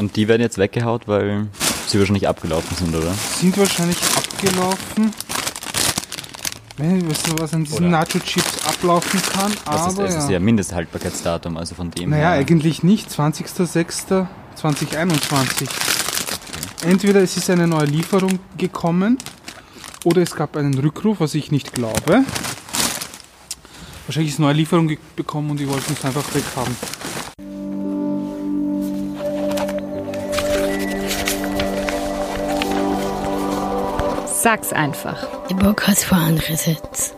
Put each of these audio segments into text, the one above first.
Und die werden jetzt weggehaut, weil sie wahrscheinlich abgelaufen sind, oder? Sind wahrscheinlich abgelaufen. Ich weiß nicht, was an diesen Nacho-Chips ablaufen kann, Was ist, aber es ist ja. ja Mindesthaltbarkeitsdatum, also von dem Naja, her. eigentlich nicht. 20.06.2021. Entweder es ist eine neue Lieferung gekommen oder es gab einen Rückruf, was ich nicht glaube. Wahrscheinlich ist eine neue Lieferung bekommen und die wollten es einfach weghaben. Sag's einfach. Der Podcast für andere Sitz.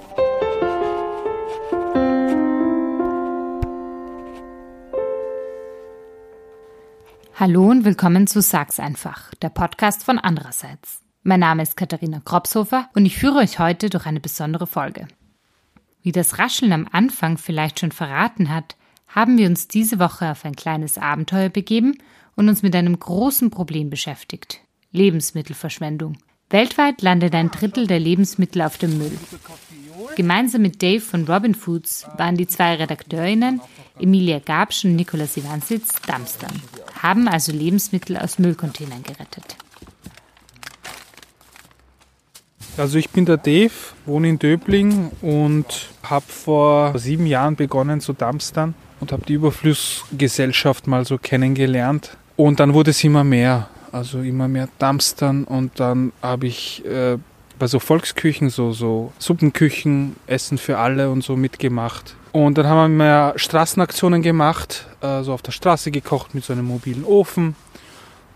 Hallo und willkommen zu Sag's einfach, der Podcast von andererseits. Mein Name ist Katharina Kropshofer und ich führe euch heute durch eine besondere Folge. Wie das Rascheln am Anfang vielleicht schon verraten hat, haben wir uns diese Woche auf ein kleines Abenteuer begeben und uns mit einem großen Problem beschäftigt. Lebensmittelverschwendung. Weltweit landet ein Drittel der Lebensmittel auf dem Müll. Gemeinsam mit Dave von Robin Foods waren die zwei Redakteurinnen, Emilia Gabsch und Nikolaus Ivansitz, Dumpstern, haben also Lebensmittel aus Müllcontainern gerettet. Also ich bin der Dave, wohne in Döbling und habe vor sieben Jahren begonnen zu dumpstern und habe die Überflussgesellschaft mal so kennengelernt. Und dann wurde es immer mehr, also immer mehr dumpstern und dann habe ich äh, bei so Volksküchen, so, so Suppenküchen, Essen für alle und so mitgemacht. Und dann haben wir mehr Straßenaktionen gemacht, äh, so auf der Straße gekocht mit so einem mobilen Ofen.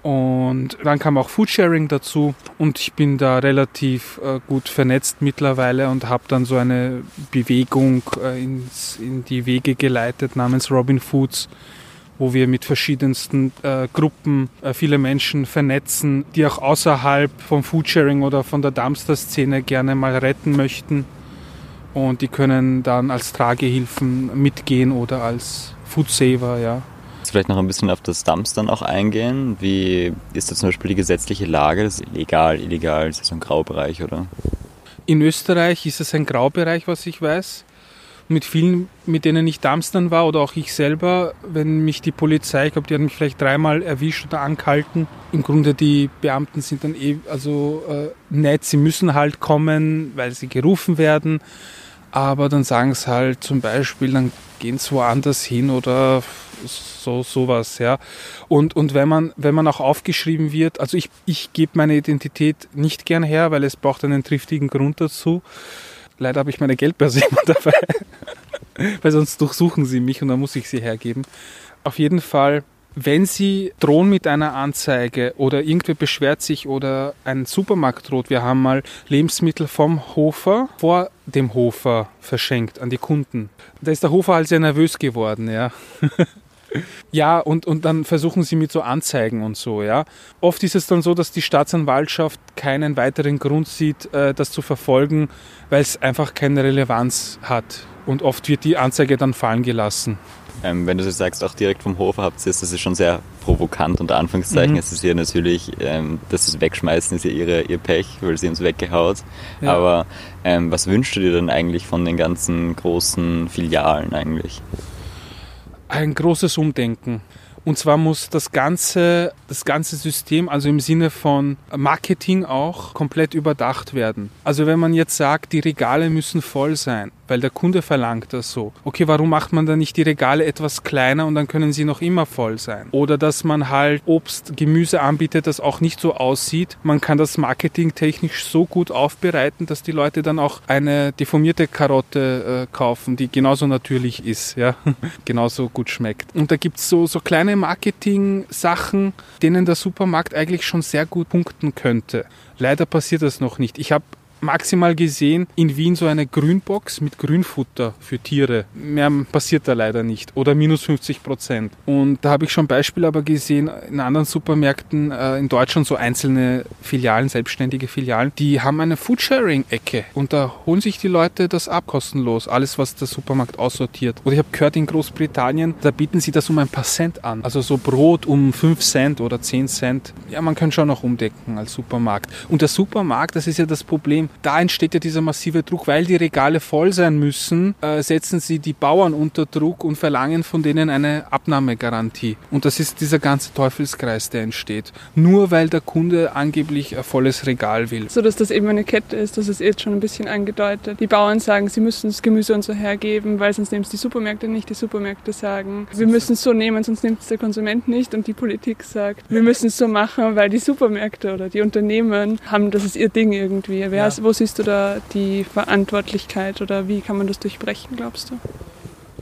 Und dann kam auch Foodsharing dazu und ich bin da relativ äh, gut vernetzt mittlerweile und habe dann so eine Bewegung äh, ins, in die Wege geleitet namens Robin Foods, wo wir mit verschiedensten äh, Gruppen äh, viele Menschen vernetzen, die auch außerhalb vom Foodsharing oder von der Dumpster-Szene gerne mal retten möchten. Und die können dann als Tragehilfen mitgehen oder als Foodsaver, ja. Jetzt vielleicht noch ein bisschen auf das Dumpstern auch eingehen. Wie ist da zum Beispiel die gesetzliche Lage? Das ist legal, illegal, ist das so ein Graubereich, oder? In Österreich ist es ein Graubereich, was ich weiß. Mit vielen, mit denen ich Darmstern war oder auch ich selber, wenn mich die Polizei, ich glaube, die hat mich vielleicht dreimal erwischt oder angehalten. Im Grunde die Beamten sind dann eh also äh, nett, sie müssen halt kommen, weil sie gerufen werden. Aber dann sagen sie halt zum Beispiel, dann gehen sie woanders hin oder so sowas, ja. Und, und wenn man, wenn man auch aufgeschrieben wird, also ich, ich gebe meine Identität nicht gern her, weil es braucht einen triftigen Grund dazu. Leider habe ich meine Geldbörse immer dabei, weil sonst durchsuchen sie mich und dann muss ich sie hergeben. Auf jeden Fall, wenn Sie drohen mit einer Anzeige oder irgendwer beschwert sich oder ein Supermarkt droht, wir haben mal Lebensmittel vom Hofer vor dem Hofer verschenkt an die Kunden. Da ist der Hofer halt sehr nervös geworden, ja. Ja, und, und dann versuchen sie mit so Anzeigen und so, ja. Oft ist es dann so, dass die Staatsanwaltschaft keinen weiteren Grund sieht, äh, das zu verfolgen, weil es einfach keine Relevanz hat. Und oft wird die Anzeige dann fallen gelassen. Ähm, wenn du so sagst, auch direkt vom Hof habt ihr es, das ist schon sehr provokant, unter Anführungszeichen. Mhm. Es ist ja natürlich, ähm, das ist Wegschmeißen ist ja ihre, ihr Pech, weil sie uns weggehaut. Ja. Aber ähm, was wünschst du dir denn eigentlich von den ganzen großen Filialen eigentlich? Ein großes Umdenken. Und zwar muss das ganze, das ganze System, also im Sinne von Marketing auch, komplett überdacht werden. Also wenn man jetzt sagt, die Regale müssen voll sein, weil der Kunde verlangt das so. Okay, warum macht man dann nicht die Regale etwas kleiner und dann können sie noch immer voll sein? Oder dass man halt Obst, Gemüse anbietet, das auch nicht so aussieht. Man kann das marketingtechnisch so gut aufbereiten, dass die Leute dann auch eine deformierte Karotte äh, kaufen, die genauso natürlich ist, ja, genauso gut schmeckt. Und da gibt's so, so kleine Marketing-Sachen, denen der Supermarkt eigentlich schon sehr gut punkten könnte. Leider passiert das noch nicht. Ich habe maximal gesehen in Wien so eine Grünbox mit Grünfutter für Tiere. Mehr passiert da leider nicht. Oder minus 50 Prozent. Und da habe ich schon Beispiele aber gesehen in anderen Supermärkten äh, in Deutschland, so einzelne Filialen, selbstständige Filialen, die haben eine Foodsharing-Ecke. Und da holen sich die Leute das ab kostenlos. Alles, was der Supermarkt aussortiert. Oder ich habe gehört, in Großbritannien, da bieten sie das um ein paar Cent an. Also so Brot um 5 Cent oder 10 Cent. Ja, man kann schon noch umdecken als Supermarkt. Und der Supermarkt, das ist ja das Problem, Problem. Da entsteht ja dieser massive Druck, weil die Regale voll sein müssen, äh, setzen sie die Bauern unter Druck und verlangen von denen eine Abnahmegarantie. Und das ist dieser ganze Teufelskreis, der entsteht. Nur weil der Kunde angeblich ein volles Regal will. So dass das eben eine Kette ist, das ist jetzt schon ein bisschen angedeutet. Die Bauern sagen, sie müssen das Gemüse und so hergeben, weil sonst nehmen es die Supermärkte nicht. Die Supermärkte sagen, wir müssen es so nehmen, sonst nimmt es der Konsument nicht. Und die Politik sagt, wir müssen es so machen, weil die Supermärkte oder die Unternehmen haben, das ist ihr Ding irgendwie. Wer ja. Ist, wo siehst du da die Verantwortlichkeit oder wie kann man das durchbrechen, glaubst du?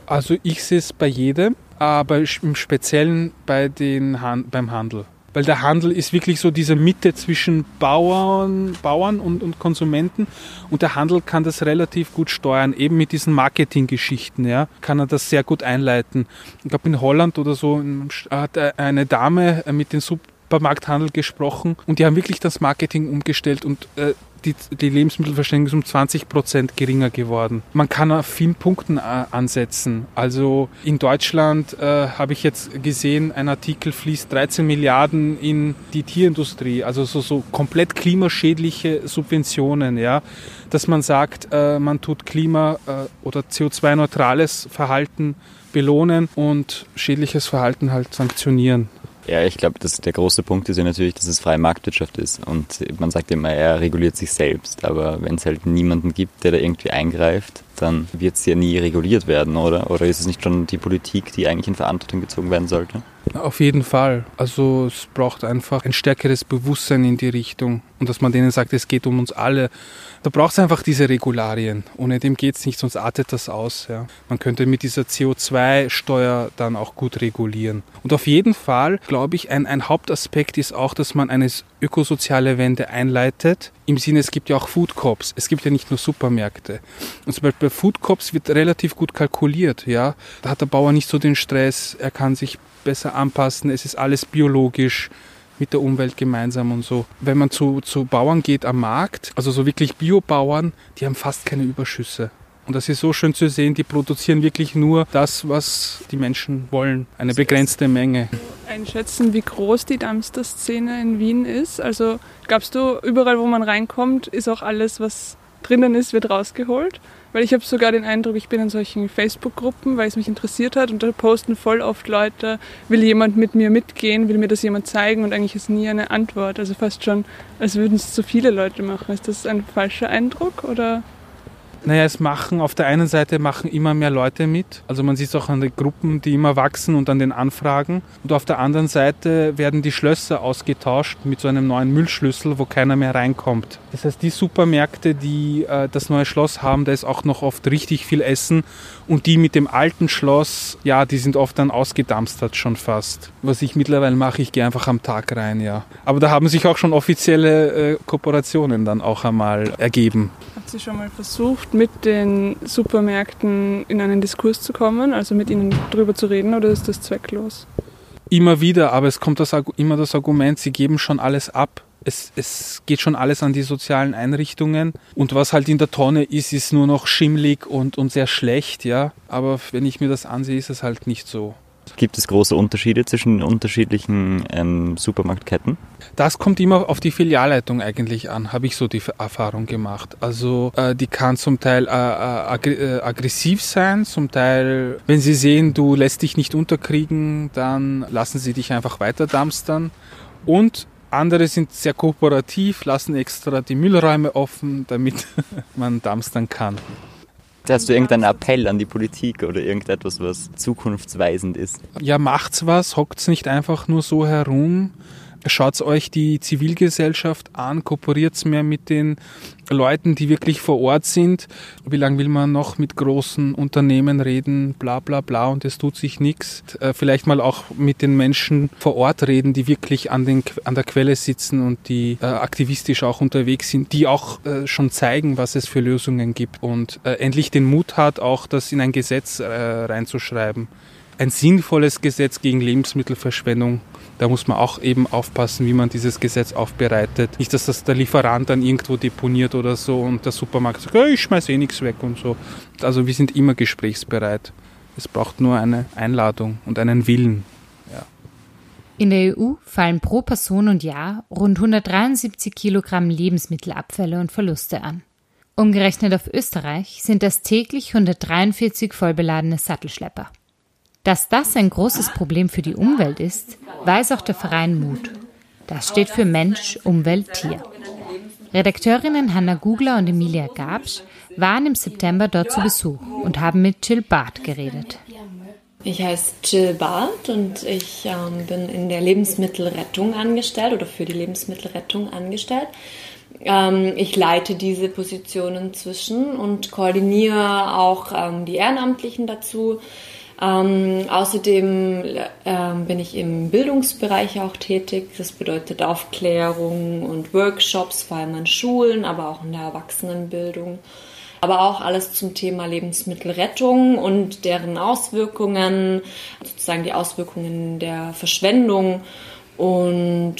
Also ich sehe es bei jedem, aber im Speziellen bei den Han beim Handel. Weil der Handel ist wirklich so diese Mitte zwischen Bauern, Bauern und, und Konsumenten und der Handel kann das relativ gut steuern, eben mit diesen Marketinggeschichten, ja, kann er das sehr gut einleiten. Ich glaube in Holland oder so hat eine Dame mit den Supermarkthandel gesprochen und die haben wirklich das Marketing umgestellt und äh, die, die Lebensmittelverschwendung ist um 20 Prozent geringer geworden. Man kann auf vielen Punkten äh, ansetzen. Also in Deutschland äh, habe ich jetzt gesehen, ein Artikel fließt 13 Milliarden in die Tierindustrie, also so, so komplett klimaschädliche Subventionen, ja, dass man sagt, äh, man tut Klima- äh, oder CO2-neutrales Verhalten belohnen und schädliches Verhalten halt sanktionieren. Ja, ich glaube, der große Punkt ist ja natürlich, dass es freie Marktwirtschaft ist. Und man sagt immer, er reguliert sich selbst. Aber wenn es halt niemanden gibt, der da irgendwie eingreift, dann wird es ja nie reguliert werden, oder? Oder ist es nicht schon die Politik, die eigentlich in Verantwortung gezogen werden sollte? Auf jeden Fall. Also es braucht einfach ein stärkeres Bewusstsein in die Richtung und dass man denen sagt, es geht um uns alle. Da braucht es einfach diese Regularien. Ohne dem geht es nicht, sonst artet das aus. Ja. Man könnte mit dieser CO2-Steuer dann auch gut regulieren. Und auf jeden Fall, glaube ich, ein, ein Hauptaspekt ist auch, dass man eine ökosoziale Wende einleitet. Im Sinne, es gibt ja auch Food Cops. Es gibt ja nicht nur Supermärkte. Und zum Beispiel bei Food Cops wird relativ gut kalkuliert. Ja. Da hat der Bauer nicht so den Stress. Er kann sich besser anpassen. Es ist alles biologisch mit der Umwelt gemeinsam und so. Wenn man zu, zu Bauern geht am Markt, also so wirklich Biobauern, die haben fast keine Überschüsse. Und das ist so schön zu sehen, die produzieren wirklich nur das, was die Menschen wollen, eine begrenzte Menge. Einschätzen, wie groß die Dumpster-Szene in Wien ist. Also glaubst du, überall, wo man reinkommt, ist auch alles, was drinnen ist, wird rausgeholt? Weil ich habe sogar den Eindruck, ich bin in solchen Facebook-Gruppen, weil es mich interessiert hat und da posten voll oft Leute, will jemand mit mir mitgehen, will mir das jemand zeigen und eigentlich ist nie eine Antwort. Also fast schon, als würden es zu viele Leute machen. Ist das ein falscher Eindruck oder? Naja, es machen auf der einen Seite machen immer mehr Leute mit. Also man sieht es auch an den Gruppen, die immer wachsen und an den Anfragen. Und auf der anderen Seite werden die Schlösser ausgetauscht mit so einem neuen Müllschlüssel, wo keiner mehr reinkommt. Das heißt, die Supermärkte, die äh, das neue Schloss haben, da ist auch noch oft richtig viel Essen. Und die mit dem alten Schloss, ja, die sind oft dann ausgedampstert schon fast. Was ich mittlerweile mache, ich gehe einfach am Tag rein, ja. Aber da haben sich auch schon offizielle äh, Kooperationen dann auch einmal ergeben. Habt ihr schon mal versucht, mit den Supermärkten in einen Diskurs zu kommen, also mit ihnen darüber zu reden, oder ist das zwecklos? Immer wieder, aber es kommt das, immer das Argument, sie geben schon alles ab. Es, es geht schon alles an die sozialen Einrichtungen und was halt in der Tonne ist, ist nur noch schimmlig und, und sehr schlecht, ja. Aber wenn ich mir das ansehe, ist es halt nicht so. Gibt es große Unterschiede zwischen unterschiedlichen ähm, Supermarktketten? Das kommt immer auf die Filialleitung eigentlich an, habe ich so die Erfahrung gemacht. Also äh, die kann zum Teil äh, äh, äh, aggressiv sein, zum Teil, wenn sie sehen, du lässt dich nicht unterkriegen, dann lassen sie dich einfach weiter dumpstern. Und andere sind sehr kooperativ, lassen extra die Müllräume offen, damit man dumpstern kann. Hast du irgendeinen Appell an die Politik oder irgendetwas, was zukunftsweisend ist? Ja, macht's was, hockt's nicht einfach nur so herum. Schaut euch die Zivilgesellschaft an, kooperiert mehr mit den Leuten, die wirklich vor Ort sind. Wie lange will man noch mit großen Unternehmen reden, bla bla bla und es tut sich nichts. Äh, vielleicht mal auch mit den Menschen vor Ort reden, die wirklich an, den, an der Quelle sitzen und die äh, aktivistisch auch unterwegs sind, die auch äh, schon zeigen, was es für Lösungen gibt und äh, endlich den Mut hat, auch das in ein Gesetz äh, reinzuschreiben. Ein sinnvolles Gesetz gegen Lebensmittelverschwendung da muss man auch eben aufpassen, wie man dieses Gesetz aufbereitet. Nicht, dass das der Lieferant dann irgendwo deponiert oder so und der Supermarkt sagt, oh, ich schmeiß eh nichts weg und so. Also wir sind immer gesprächsbereit. Es braucht nur eine Einladung und einen Willen. Ja. In der EU fallen pro Person und Jahr rund 173 Kilogramm Lebensmittelabfälle und Verluste an. Umgerechnet auf Österreich sind das täglich 143 vollbeladene Sattelschlepper. Dass das ein großes Problem für die Umwelt ist, weiß auch der Verein Mut. Das steht für Mensch, Umwelt, Tier. Redakteurinnen Hanna Gugler und Emilia Gabsch waren im September dort zu Besuch und haben mit Jill Barth geredet. Ich heiße Jill Barth und ich ähm, bin in der Lebensmittelrettung angestellt oder für die Lebensmittelrettung angestellt. Ähm, ich leite diese Position inzwischen und koordiniere auch ähm, die Ehrenamtlichen dazu. Ähm, außerdem ähm, bin ich im Bildungsbereich auch tätig. Das bedeutet Aufklärung und Workshops, vor allem an Schulen, aber auch in der Erwachsenenbildung aber auch alles zum Thema Lebensmittelrettung und deren Auswirkungen, sozusagen die Auswirkungen der Verschwendung. Und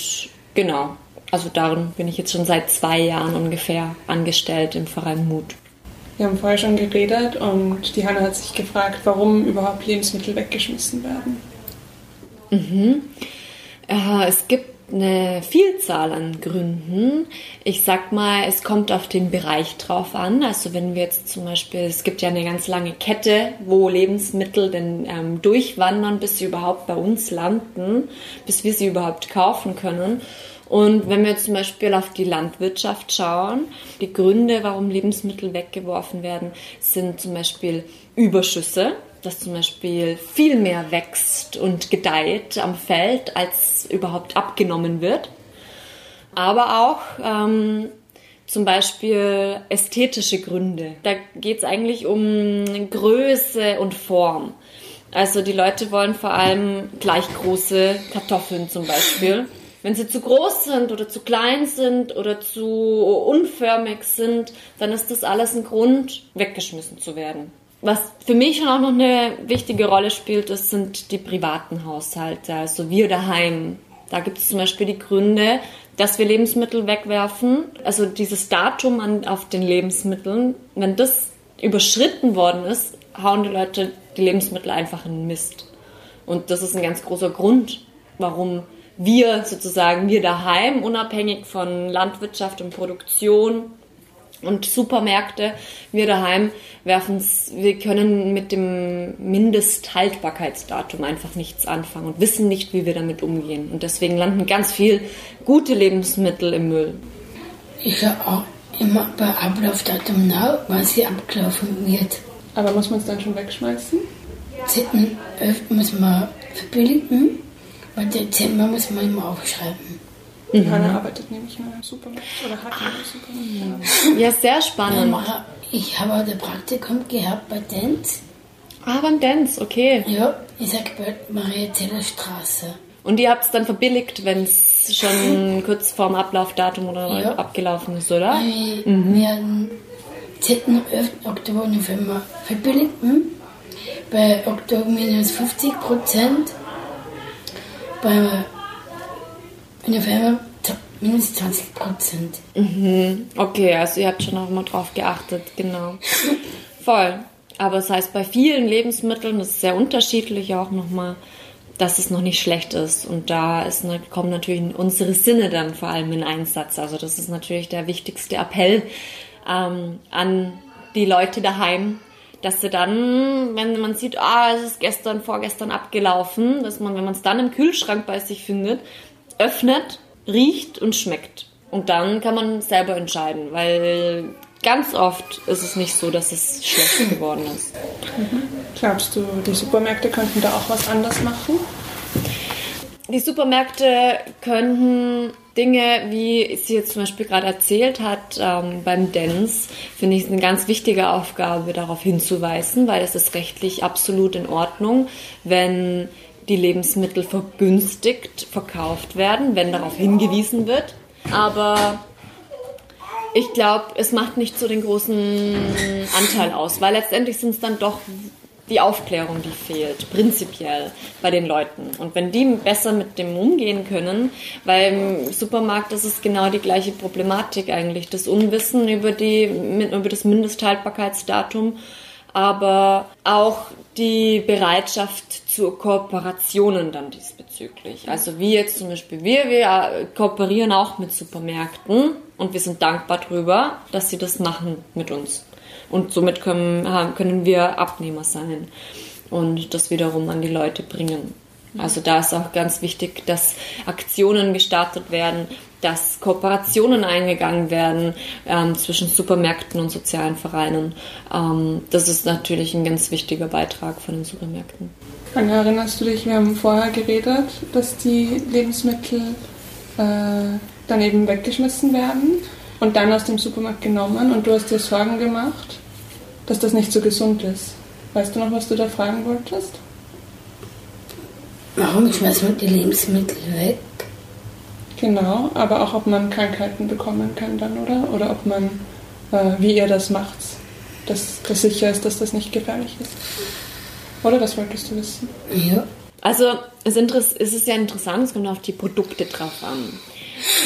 genau, also darin bin ich jetzt schon seit zwei Jahren ungefähr angestellt im Verein Mut. Wir haben vorher schon geredet und die Hanna hat sich gefragt, warum überhaupt Lebensmittel weggeschmissen werden. Mhm. Äh, es gibt eine Vielzahl an Gründen. Ich sag mal, es kommt auf den Bereich drauf an. Also wenn wir jetzt zum Beispiel, es gibt ja eine ganz lange Kette, wo Lebensmittel denn ähm, durchwandern, bis sie überhaupt bei uns landen, bis wir sie überhaupt kaufen können. Und wenn wir jetzt zum Beispiel auf die Landwirtschaft schauen, die Gründe, warum Lebensmittel weggeworfen werden, sind zum Beispiel Überschüsse dass zum Beispiel viel mehr wächst und gedeiht am Feld, als überhaupt abgenommen wird. Aber auch ähm, zum Beispiel ästhetische Gründe. Da geht es eigentlich um Größe und Form. Also die Leute wollen vor allem gleich große Kartoffeln zum Beispiel. Wenn sie zu groß sind oder zu klein sind oder zu unförmig sind, dann ist das alles ein Grund, weggeschmissen zu werden. Was für mich schon auch noch eine wichtige Rolle spielt, das sind die privaten Haushalte, also wir daheim. Da gibt es zum Beispiel die Gründe, dass wir Lebensmittel wegwerfen. Also dieses Datum an, auf den Lebensmitteln, wenn das überschritten worden ist, hauen die Leute die Lebensmittel einfach in den Mist. Und das ist ein ganz großer Grund, warum wir sozusagen, wir daheim, unabhängig von Landwirtschaft und Produktion, und Supermärkte, wir daheim werfen es, wir können mit dem Mindesthaltbarkeitsdatum einfach nichts anfangen und wissen nicht, wie wir damit umgehen. Und deswegen landen ganz viel gute Lebensmittel im Müll. Ich schaue auch immer bei Ablaufdatum nach, was hier abgelaufen wird. Aber muss man es dann schon wegschmeißen? Zitten muss man verbilligen, weil Dezember muss man immer aufschreiben. Mhm. Hanna arbeitet nämlich in einem Supermarkt oder hat in einem Supermarkt. Ja, sehr spannend. Ich habe auch ein Praktikum gehabt bei Dance. Ah, beim Dance, okay. Ja, ich sag bei Maria Zeller Straße. Und ihr habt es dann verbilligt, wenn es schon kurz vorm Ablaufdatum oder ja. abgelaufen ist, oder? Wir mhm. werden 10. 11. Oktober, November verbilligten. Bei Oktober minus 50 Prozent. Bei November minus 20 Prozent. Mhm. Okay, also ihr habt schon auch mal drauf geachtet, genau. Voll. Aber das heißt, bei vielen Lebensmitteln, das ist sehr unterschiedlich auch nochmal, dass es noch nicht schlecht ist. Und da ist, kommen natürlich unsere Sinne dann vor allem in Einsatz. Also das ist natürlich der wichtigste Appell ähm, an die Leute daheim, dass sie dann, wenn man sieht, ah, es ist gestern, vorgestern abgelaufen, dass man, wenn man es dann im Kühlschrank bei sich findet, öffnet, riecht und schmeckt. Und dann kann man selber entscheiden, weil ganz oft ist es nicht so, dass es schlecht geworden ist. Mhm. Glaubst du, die Supermärkte könnten da auch was anders machen? Die Supermärkte könnten Dinge, wie sie jetzt zum Beispiel gerade erzählt hat, ähm, beim Dance, finde ich eine ganz wichtige Aufgabe, darauf hinzuweisen, weil es ist rechtlich absolut in Ordnung, wenn die Lebensmittel vergünstigt verkauft werden, wenn darauf hingewiesen wird. Aber ich glaube, es macht nicht so den großen Anteil aus, weil letztendlich sind es dann doch die Aufklärung, die fehlt, prinzipiell bei den Leuten. Und wenn die besser mit dem umgehen können, weil im Supermarkt ist es genau die gleiche Problematik eigentlich, das Unwissen über, die, über das Mindesthaltbarkeitsdatum aber auch die Bereitschaft zu Kooperationen dann diesbezüglich. Also wie jetzt zum Beispiel wir, wir äh, kooperieren auch mit Supermärkten und wir sind dankbar darüber, dass sie das machen mit uns. Und somit können, können wir Abnehmer sein und das wiederum an die Leute bringen. Also da ist auch ganz wichtig, dass Aktionen gestartet werden, dass Kooperationen eingegangen werden ähm, zwischen Supermärkten und sozialen Vereinen. Ähm, das ist natürlich ein ganz wichtiger Beitrag von den Supermärkten. Anna, erinnerst du dich, wir haben vorher geredet, dass die Lebensmittel äh, dann eben weggeschmissen werden und dann aus dem Supermarkt genommen und du hast dir Sorgen gemacht, dass das nicht so gesund ist. Weißt du noch, was du da fragen wolltest? Warum schmeißen wir die Lebensmittel weg? Genau, aber auch ob man Krankheiten bekommen kann dann, oder? Oder ob man, äh, wie ihr das macht, dass das sicher ist, dass das nicht gefährlich ist. Oder was wolltest du wissen? Ja. Also es ist ja interessant, es kommt auf die Produkte drauf an.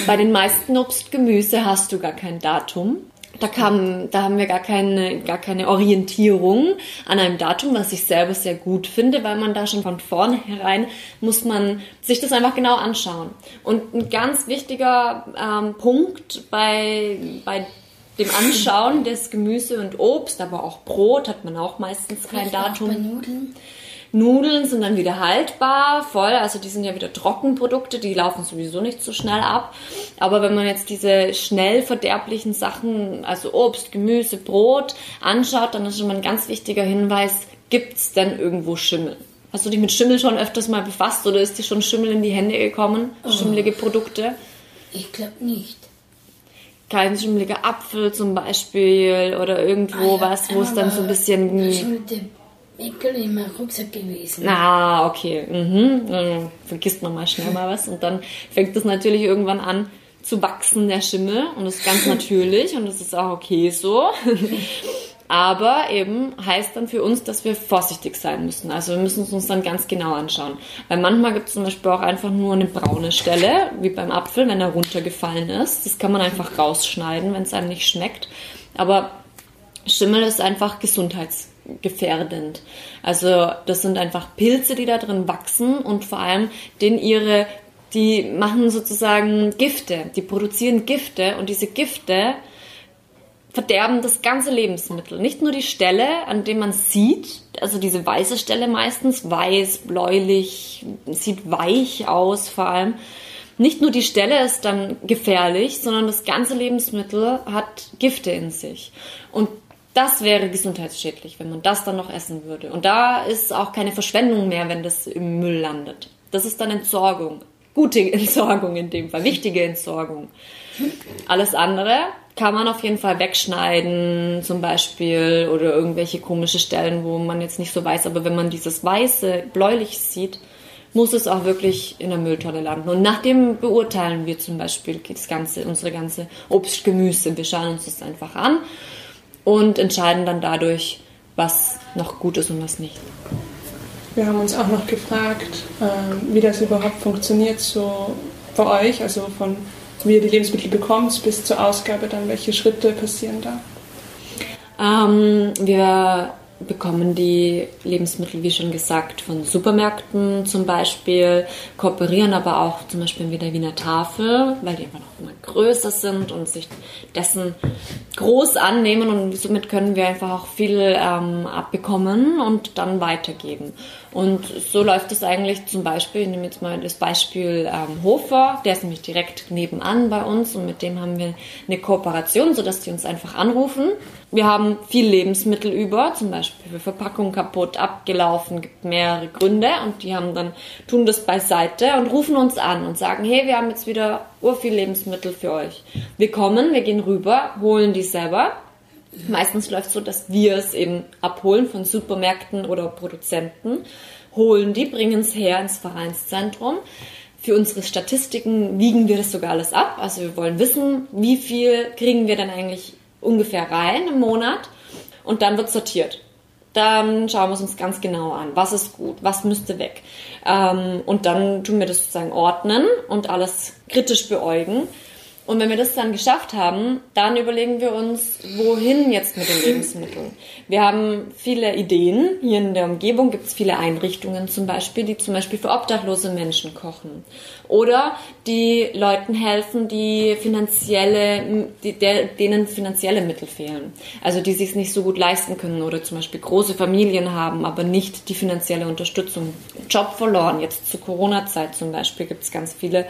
Bei den meisten Obstgemüse hast du gar kein Datum. Da, kam, da haben wir gar keine, gar keine Orientierung an einem Datum, was ich selber sehr gut finde, weil man da schon von vornherein muss man sich das einfach genau anschauen. Und ein ganz wichtiger ähm, Punkt bei, bei dem Anschauen des Gemüse und Obst, aber auch Brot hat man auch meistens kein Datum. Auch bei Nudeln. Nudeln sind dann wieder haltbar, voll, also die sind ja wieder Trockenprodukte, die laufen sowieso nicht so schnell ab. Aber wenn man jetzt diese schnell verderblichen Sachen, also Obst, Gemüse, Brot anschaut, dann ist schon mal ein ganz wichtiger Hinweis, gibt's denn irgendwo Schimmel? Hast du dich mit Schimmel schon öfters mal befasst oder ist dir schon Schimmel in die Hände gekommen? Oh. Schimmelige Produkte? Ich glaube nicht. Kein schimmeliger Apfel zum Beispiel oder irgendwo ah, ja, was, wo es dann so ein bisschen Enkel in meinem Rucksack gewesen. Ah, okay. Mhm. Dann vergisst man mal schnell mal was und dann fängt das natürlich irgendwann an zu wachsen, der Schimmel. Und das ist ganz natürlich und das ist auch okay so. Aber eben heißt dann für uns, dass wir vorsichtig sein müssen. Also wir müssen es uns dann ganz genau anschauen. Weil manchmal gibt es zum Beispiel auch einfach nur eine braune Stelle, wie beim Apfel, wenn er runtergefallen ist. Das kann man einfach rausschneiden, wenn es einem nicht schmeckt. Aber Schimmel ist einfach gesundheits gefährdend. Also das sind einfach Pilze, die da drin wachsen und vor allem den ihre, die machen sozusagen Gifte, die produzieren Gifte und diese Gifte verderben das ganze Lebensmittel. Nicht nur die Stelle, an dem man sieht, also diese weiße Stelle meistens, weiß, bläulich, sieht weich aus vor allem. Nicht nur die Stelle ist dann gefährlich, sondern das ganze Lebensmittel hat Gifte in sich. Und das wäre gesundheitsschädlich, wenn man das dann noch essen würde. Und da ist auch keine Verschwendung mehr, wenn das im Müll landet. Das ist dann Entsorgung. Gute Entsorgung in dem Fall, wichtige Entsorgung. Alles andere kann man auf jeden Fall wegschneiden, zum Beispiel, oder irgendwelche komische Stellen, wo man jetzt nicht so weiß. Aber wenn man dieses weiße, bläulich sieht, muss es auch wirklich in der Mülltonne landen. Und nachdem beurteilen wir zum Beispiel das ganze, unsere ganze Obst, Gemüse. Wir schauen uns das einfach an und entscheiden dann dadurch, was noch gut ist und was nicht. Wir haben uns auch noch gefragt, ähm, wie das überhaupt funktioniert so bei euch, also von wie ihr die Lebensmittel bekommt bis zur Ausgabe, dann welche Schritte passieren da? Ähm, wir bekommen die Lebensmittel, wie schon gesagt, von Supermärkten zum Beispiel, kooperieren aber auch zum Beispiel mit der Wiener Tafel, weil die einfach noch immer größer sind und sich dessen groß annehmen und somit können wir einfach auch viel ähm, abbekommen und dann weitergeben. Und so läuft es eigentlich zum Beispiel, ich nehme jetzt mal das Beispiel ähm, Hofer, der ist nämlich direkt nebenan bei uns und mit dem haben wir eine Kooperation, sodass die uns einfach anrufen. Wir haben viel Lebensmittel über, zum Beispiel Verpackung kaputt, abgelaufen, gibt mehrere Gründe und die haben dann, tun das beiseite und rufen uns an und sagen, hey, wir haben jetzt wieder urviel Lebensmittel für euch. Wir kommen, wir gehen rüber, holen die selber Meistens läuft es so, dass wir es eben abholen von Supermärkten oder Produzenten, holen die, bringen es her ins Vereinszentrum. Für unsere Statistiken wiegen wir das sogar alles ab. Also wir wollen wissen, wie viel kriegen wir dann eigentlich ungefähr rein im Monat. Und dann wird sortiert. Dann schauen wir es uns ganz genau an. Was ist gut? Was müsste weg? Ähm, und dann tun wir das sozusagen ordnen und alles kritisch beäugen Und wenn wir das dann geschafft haben, dann überlegen wir uns, wohin jetzt mit den Lebensmitteln. Wir haben viele Ideen. Hier in der Umgebung gibt es viele Einrichtungen zum Beispiel, die zum Beispiel für obdachlose Menschen kochen. Oder die Leuten helfen, die finanzielle, die, denen finanzielle Mittel fehlen. Also die sich nicht so gut leisten können oder zum Beispiel große Familien haben, aber nicht die finanzielle Unterstützung. Job verloren, jetzt zur Corona-Zeit zum Beispiel gibt es ganz viele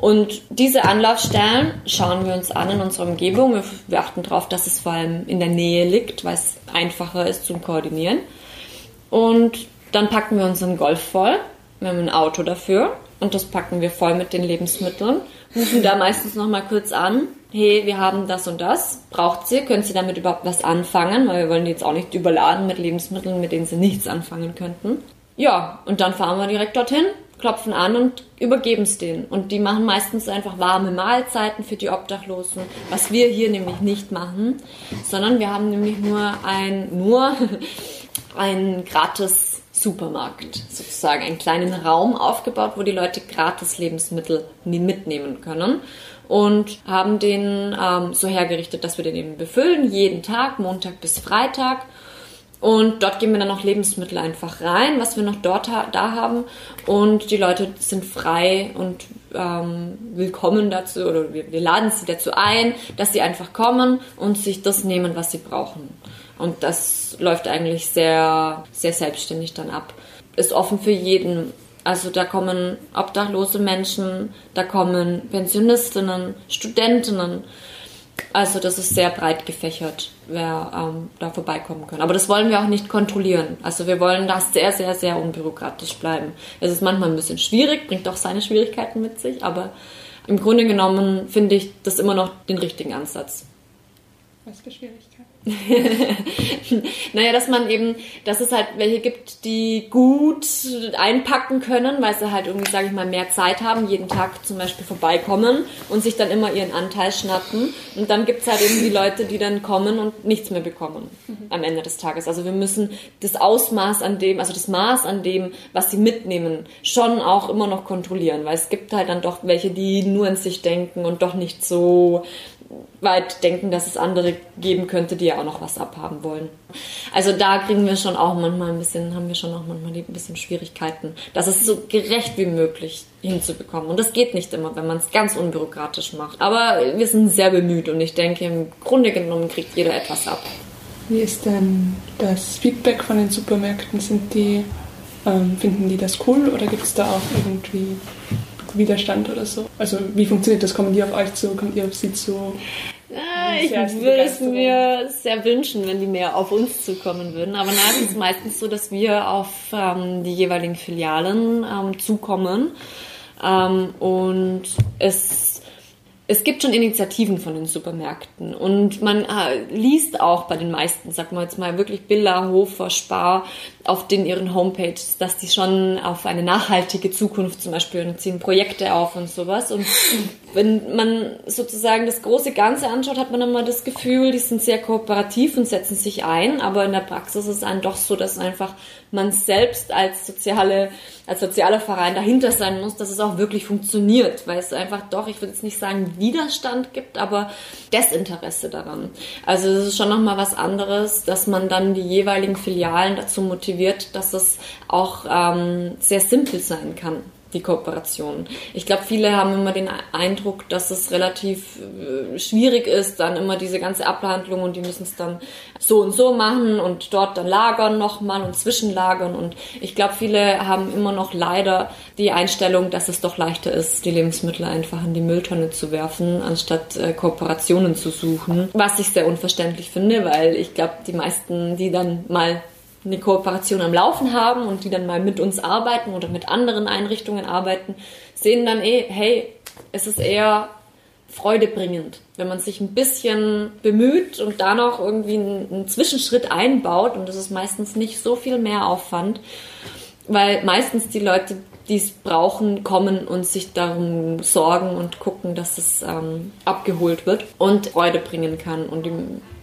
und diese Anlaufstellen schauen wir uns an in unserer Umgebung. Wir achten darauf, dass es vor allem in der Nähe liegt, weil es einfacher ist zum Koordinieren. Und dann packen wir unseren Golf voll. Wir haben ein Auto dafür und das packen wir voll mit den Lebensmitteln. Rufen da meistens nochmal kurz an. Hey, wir haben das und das. Braucht sie? Können Sie damit überhaupt was anfangen? Weil wir wollen die jetzt auch nicht überladen mit Lebensmitteln, mit denen sie nichts anfangen könnten. Ja, und dann fahren wir direkt dorthin, klopfen an und übergeben es denen. Und die machen meistens einfach warme Mahlzeiten für die Obdachlosen, was wir hier nämlich nicht machen, sondern wir haben nämlich nur ein, nur ein gratis Supermarkt, sozusagen einen kleinen Raum aufgebaut, wo die Leute gratis Lebensmittel mitnehmen können und haben den ähm, so hergerichtet, dass wir den eben befüllen, jeden Tag, Montag bis Freitag und dort geben wir dann noch Lebensmittel einfach rein, was wir noch dort ha da haben. Und die Leute sind frei und ähm, willkommen dazu, oder wir, wir laden sie dazu ein, dass sie einfach kommen und sich das nehmen, was sie brauchen. Und das läuft eigentlich sehr, sehr selbstständig dann ab. Ist offen für jeden. Also da kommen obdachlose Menschen, da kommen Pensionistinnen, Studentinnen, also das ist sehr breit gefächert, wer ähm, da vorbeikommen kann. Aber das wollen wir auch nicht kontrollieren. Also wir wollen das sehr, sehr, sehr unbürokratisch bleiben. Es ist manchmal ein bisschen schwierig, bringt auch seine Schwierigkeiten mit sich, aber im Grunde genommen finde ich das immer noch den richtigen Ansatz. Was für Schwierigkeiten? naja, dass man eben, dass es halt welche gibt, die gut einpacken können, weil sie halt irgendwie, sage ich mal, mehr Zeit haben, jeden Tag zum Beispiel vorbeikommen und sich dann immer ihren Anteil schnappen. Und dann gibt es halt eben die Leute, die dann kommen und nichts mehr bekommen mhm. am Ende des Tages. Also wir müssen das Ausmaß an dem, also das Maß an dem, was sie mitnehmen, schon auch immer noch kontrollieren, weil es gibt halt dann doch welche, die nur an sich denken und doch nicht so weit denken, dass es andere geben könnte, die ja auch noch was abhaben wollen. Also da kriegen wir schon auch manchmal ein bisschen, haben wir schon auch manchmal ein bisschen Schwierigkeiten, das ist so gerecht wie möglich hinzubekommen. Und das geht nicht immer, wenn man es ganz unbürokratisch macht. Aber wir sind sehr bemüht und ich denke, im Grunde genommen kriegt jeder etwas ab. Wie ist denn das Feedback von den Supermärkten? Sind die, ähm, finden die das cool oder gibt es da auch irgendwie Widerstand oder so? Also wie funktioniert das? Kommen die auf euch zu? Kommt ihr auf sie zu? Ah, ich würde es mir sehr wünschen, wenn die mehr auf uns zukommen würden. Aber nein, es ist meistens so, dass wir auf ähm, die jeweiligen Filialen ähm, zukommen. Ähm, und es es gibt schon Initiativen von den Supermärkten und man äh, liest auch bei den meisten, sagen wir jetzt mal wirklich Billa, Hofer, Spar auf den ihren Homepages, dass die schon auf eine nachhaltige Zukunft zum Beispiel ziehen Projekte auf und sowas. Und wenn man sozusagen das große Ganze anschaut, hat man immer das Gefühl, die sind sehr kooperativ und setzen sich ein, aber in der Praxis ist es dann doch so, dass einfach man selbst als soziale, als sozialer Verein dahinter sein muss, dass es auch wirklich funktioniert, weil es einfach doch, ich würde jetzt nicht sagen Widerstand gibt, aber Desinteresse daran. Also es ist schon nochmal was anderes, dass man dann die jeweiligen Filialen dazu motiviert, dass es auch ähm, sehr simpel sein kann die Kooperation. Ich glaube, viele haben immer den Eindruck, dass es relativ äh, schwierig ist, dann immer diese ganze Abhandlung und die müssen es dann so und so machen und dort dann lagern nochmal und zwischenlagern und ich glaube, viele haben immer noch leider die Einstellung, dass es doch leichter ist, die Lebensmittel einfach in die Mülltonne zu werfen, anstatt äh, Kooperationen zu suchen, was ich sehr unverständlich finde, weil ich glaube, die meisten, die dann mal eine Kooperation am Laufen haben und die dann mal mit uns arbeiten oder mit anderen Einrichtungen arbeiten, sehen dann eh, hey, es ist eher freudebringend, wenn man sich ein bisschen bemüht und da noch irgendwie einen, einen Zwischenschritt einbaut und das ist meistens nicht so viel mehr Aufwand, weil meistens die Leute, die es brauchen, kommen und sich darum sorgen und gucken, dass es ähm, abgeholt wird und Freude bringen kann. Und die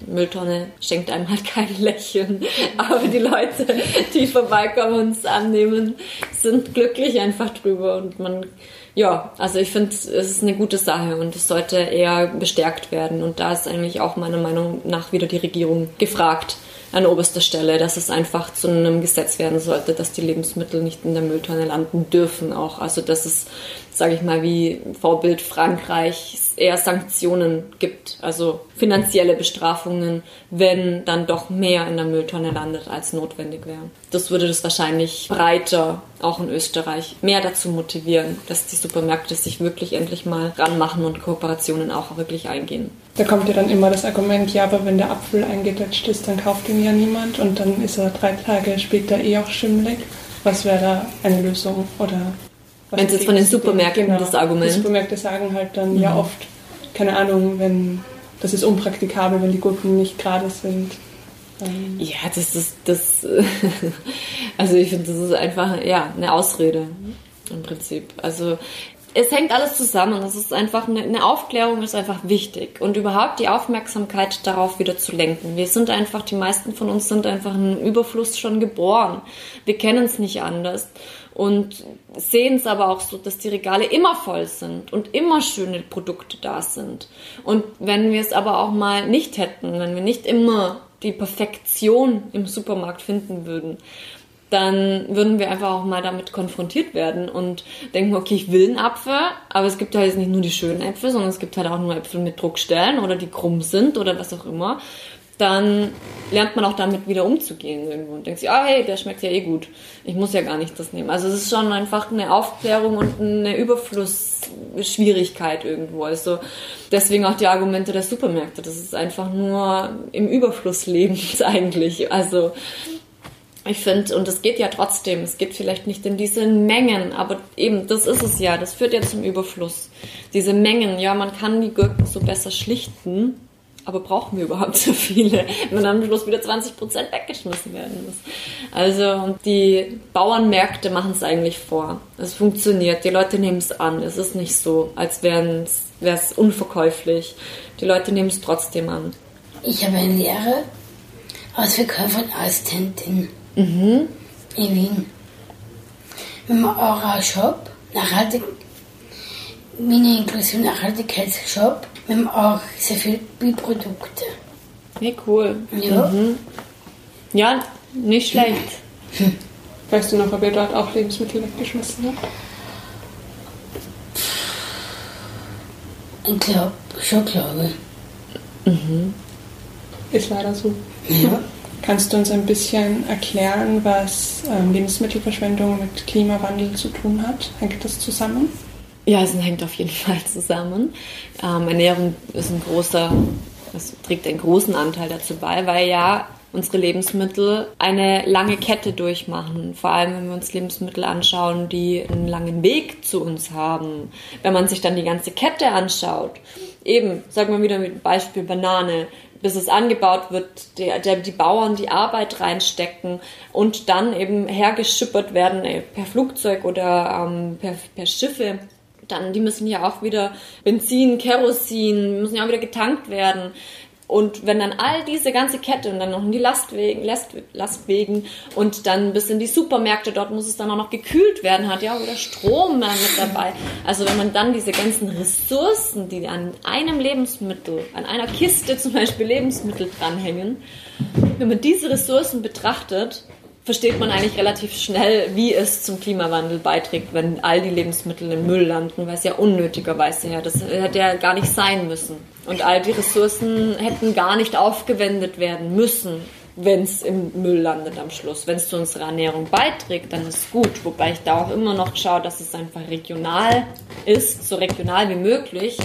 Mülltonne schenkt einem halt kein Lächeln. Aber die Leute, die vorbeikommen und es annehmen, sind glücklich einfach drüber. Und man, ja, also ich finde, es ist eine gute Sache und es sollte eher bestärkt werden. Und da ist eigentlich auch meiner Meinung nach wieder die Regierung gefragt an oberster Stelle, dass es einfach zu einem Gesetz werden sollte, dass die Lebensmittel nicht in der Mülltonne landen dürfen auch. Also dass es, sage ich mal, wie Vorbild Frankreich eher Sanktionen gibt, also finanzielle Bestrafungen, wenn dann doch mehr in der Mülltonne landet, als notwendig wäre. Das würde das wahrscheinlich breiter, auch in Österreich, mehr dazu motivieren, dass die Supermärkte sich wirklich endlich mal ranmachen und Kooperationen auch wirklich eingehen. Da kommt ja dann immer das Argument, ja, aber wenn der Apfel eingedetscht ist, dann kauft ihn ja niemand und dann ist er drei Tage später eh auch schimmelig. Was wäre da eine Lösung oder wenn es jetzt von den Supermärkten genau, das Argument. Die Supermärkte sagen halt dann mhm. ja oft, keine Ahnung, wenn das ist unpraktikabel, wenn die Gurken nicht gerade sind. Ähm ja, das ist das. also ich finde, das ist einfach ja eine Ausrede im Prinzip. Also es hängt alles zusammen. Das ist einfach eine, eine, Aufklärung ist einfach wichtig und überhaupt die Aufmerksamkeit darauf wieder zu lenken. Wir sind einfach, die meisten von uns sind einfach in Überfluss schon geboren. Wir kennen es nicht anders und sehen es aber auch so, dass die Regale immer voll sind und immer schöne Produkte da sind. Und wenn wir es aber auch mal nicht hätten, wenn wir nicht immer die Perfektion im Supermarkt finden würden, dann würden wir einfach auch mal damit konfrontiert werden und denken, okay, ich will einen Apfel, aber es gibt halt jetzt nicht nur die schönen Äpfel, sondern es gibt halt auch nur Äpfel mit Druckstellen oder die krumm sind oder was auch immer dann lernt man auch damit wieder umzugehen irgendwo und denkt sich, ah hey, der schmeckt ja eh gut. Ich muss ja gar nicht das nehmen. Also es ist schon einfach eine Aufklärung und eine Überflussschwierigkeit irgendwo. Also deswegen auch die Argumente der Supermärkte. Das ist einfach nur im Überfluss lebens eigentlich. Also ich finde, und es geht ja trotzdem, es geht vielleicht nicht in diese Mengen, aber eben, das ist es ja, das führt ja zum Überfluss. Diese Mengen, ja, man kann die Gurken so besser schlichten, aber brauchen wir überhaupt so viele, wenn dann am Schluss wieder 20 Prozent weggeschmissen werden muss. Also die Bauernmärkte machen es eigentlich vor. Es funktioniert, die Leute nehmen es an. Es ist nicht so, als wäre es unverkäuflich. Die Leute nehmen es trotzdem an. Ich habe eine Lehre als Verkäuferassistentin mhm. in Wien. Wenn man einen Shop, nachhaltig, Wiener Inklusion Nachhaltigkeitsshop, wir haben auch sehr viele Biprodukte. Wie cool. Ja. Mhm. Ja, nicht schlecht. Weißt du noch, ob ihr dort auch Lebensmittel weggeschmissen habt? Ich glaube, schon glaube mhm. Ist leider so. Ja. Kannst du uns ein bisschen erklären, was ähm, Lebensmittelverschwendung mit Klimawandel zu tun hat? Hängt das zusammen? Ja, es hängt auf jeden Fall zusammen. Ähm, Ernährung ist ein großer, es trägt einen großen Anteil dazu bei, weil ja unsere Lebensmittel eine lange Kette durchmachen. Vor allem, wenn wir uns Lebensmittel anschauen, die einen langen Weg zu uns haben. Wenn man sich dann die ganze Kette anschaut, eben, sagen wir wieder mit Beispiel Banane, bis es angebaut wird, der, der, die Bauern die Arbeit reinstecken und dann eben hergeschippert werden äh, per Flugzeug oder ähm, per, per Schiffe dann die müssen ja auch wieder Benzin, Kerosin, müssen ja auch wieder getankt werden. Und wenn dann all diese ganze Kette und dann noch in die Lastwegen, Last, Lastwegen und dann bis in die Supermärkte, dort muss es dann auch noch gekühlt werden, hat ja auch wieder Strom mit dabei. Also wenn man dann diese ganzen Ressourcen, die an einem Lebensmittel, an einer Kiste zum Beispiel Lebensmittel dranhängen, wenn man diese Ressourcen betrachtet, versteht man eigentlich relativ schnell, wie es zum Klimawandel beiträgt, wenn all die Lebensmittel im Müll landen, weil es ja unnötigerweise ja, das hätte ja gar nicht sein müssen. Und all die Ressourcen hätten gar nicht aufgewendet werden müssen, wenn es im Müll landet am Schluss. Wenn es zu unserer Ernährung beiträgt, dann ist gut. Wobei ich da auch immer noch schaue, dass es einfach regional ist, so regional wie möglich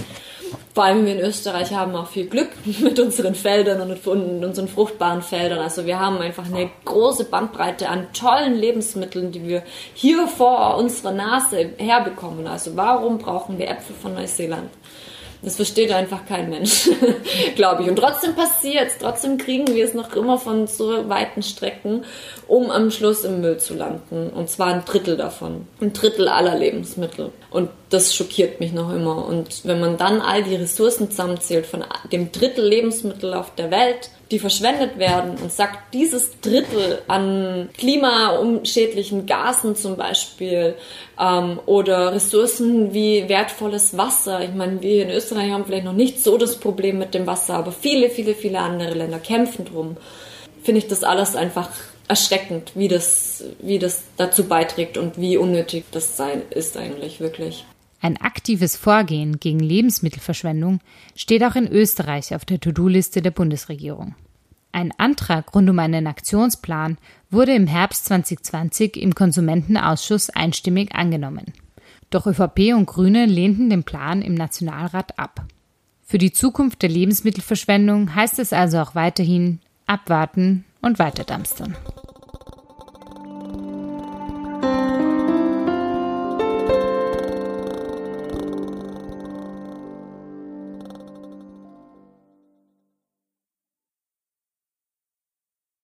vor allem wir in Österreich haben auch viel Glück mit unseren Feldern und unseren fruchtbaren Feldern. Also wir haben einfach eine große Bandbreite an tollen Lebensmitteln, die wir hier vor unserer Nase herbekommen. Also warum brauchen wir Äpfel von Neuseeland? Das versteht einfach kein Mensch, glaube ich. Und trotzdem passiert es, trotzdem kriegen wir es noch immer von so weiten Strecken, um am Schluss im Müll zu landen. Und zwar ein Drittel davon. Ein Drittel aller Lebensmittel. Und das schockiert mich noch immer. Und wenn man dann all die Ressourcen zusammenzählt von dem Drittel Lebensmittel auf der Welt, die verschwendet werden und sagt, dieses Drittel an klimaumschädlichen Gasen zum Beispiel ähm, oder Ressourcen wie wertvolles Wasser. Ich meine, wir in Österreich haben vielleicht noch nicht so das Problem mit dem Wasser, aber viele, viele, viele andere Länder kämpfen drum. Finde ich das alles einfach erschreckend, wie das, wie das dazu beiträgt und wie unnötig das sein ist eigentlich wirklich. Ein aktives Vorgehen gegen Lebensmittelverschwendung steht auch in Österreich auf der To-Do-Liste der Bundesregierung. Ein Antrag rund um einen Aktionsplan wurde im Herbst 2020 im Konsumentenausschuss einstimmig angenommen. Doch ÖVP und Grüne lehnten den Plan im Nationalrat ab. Für die Zukunft der Lebensmittelverschwendung heißt es also auch weiterhin abwarten und weiterdampstern.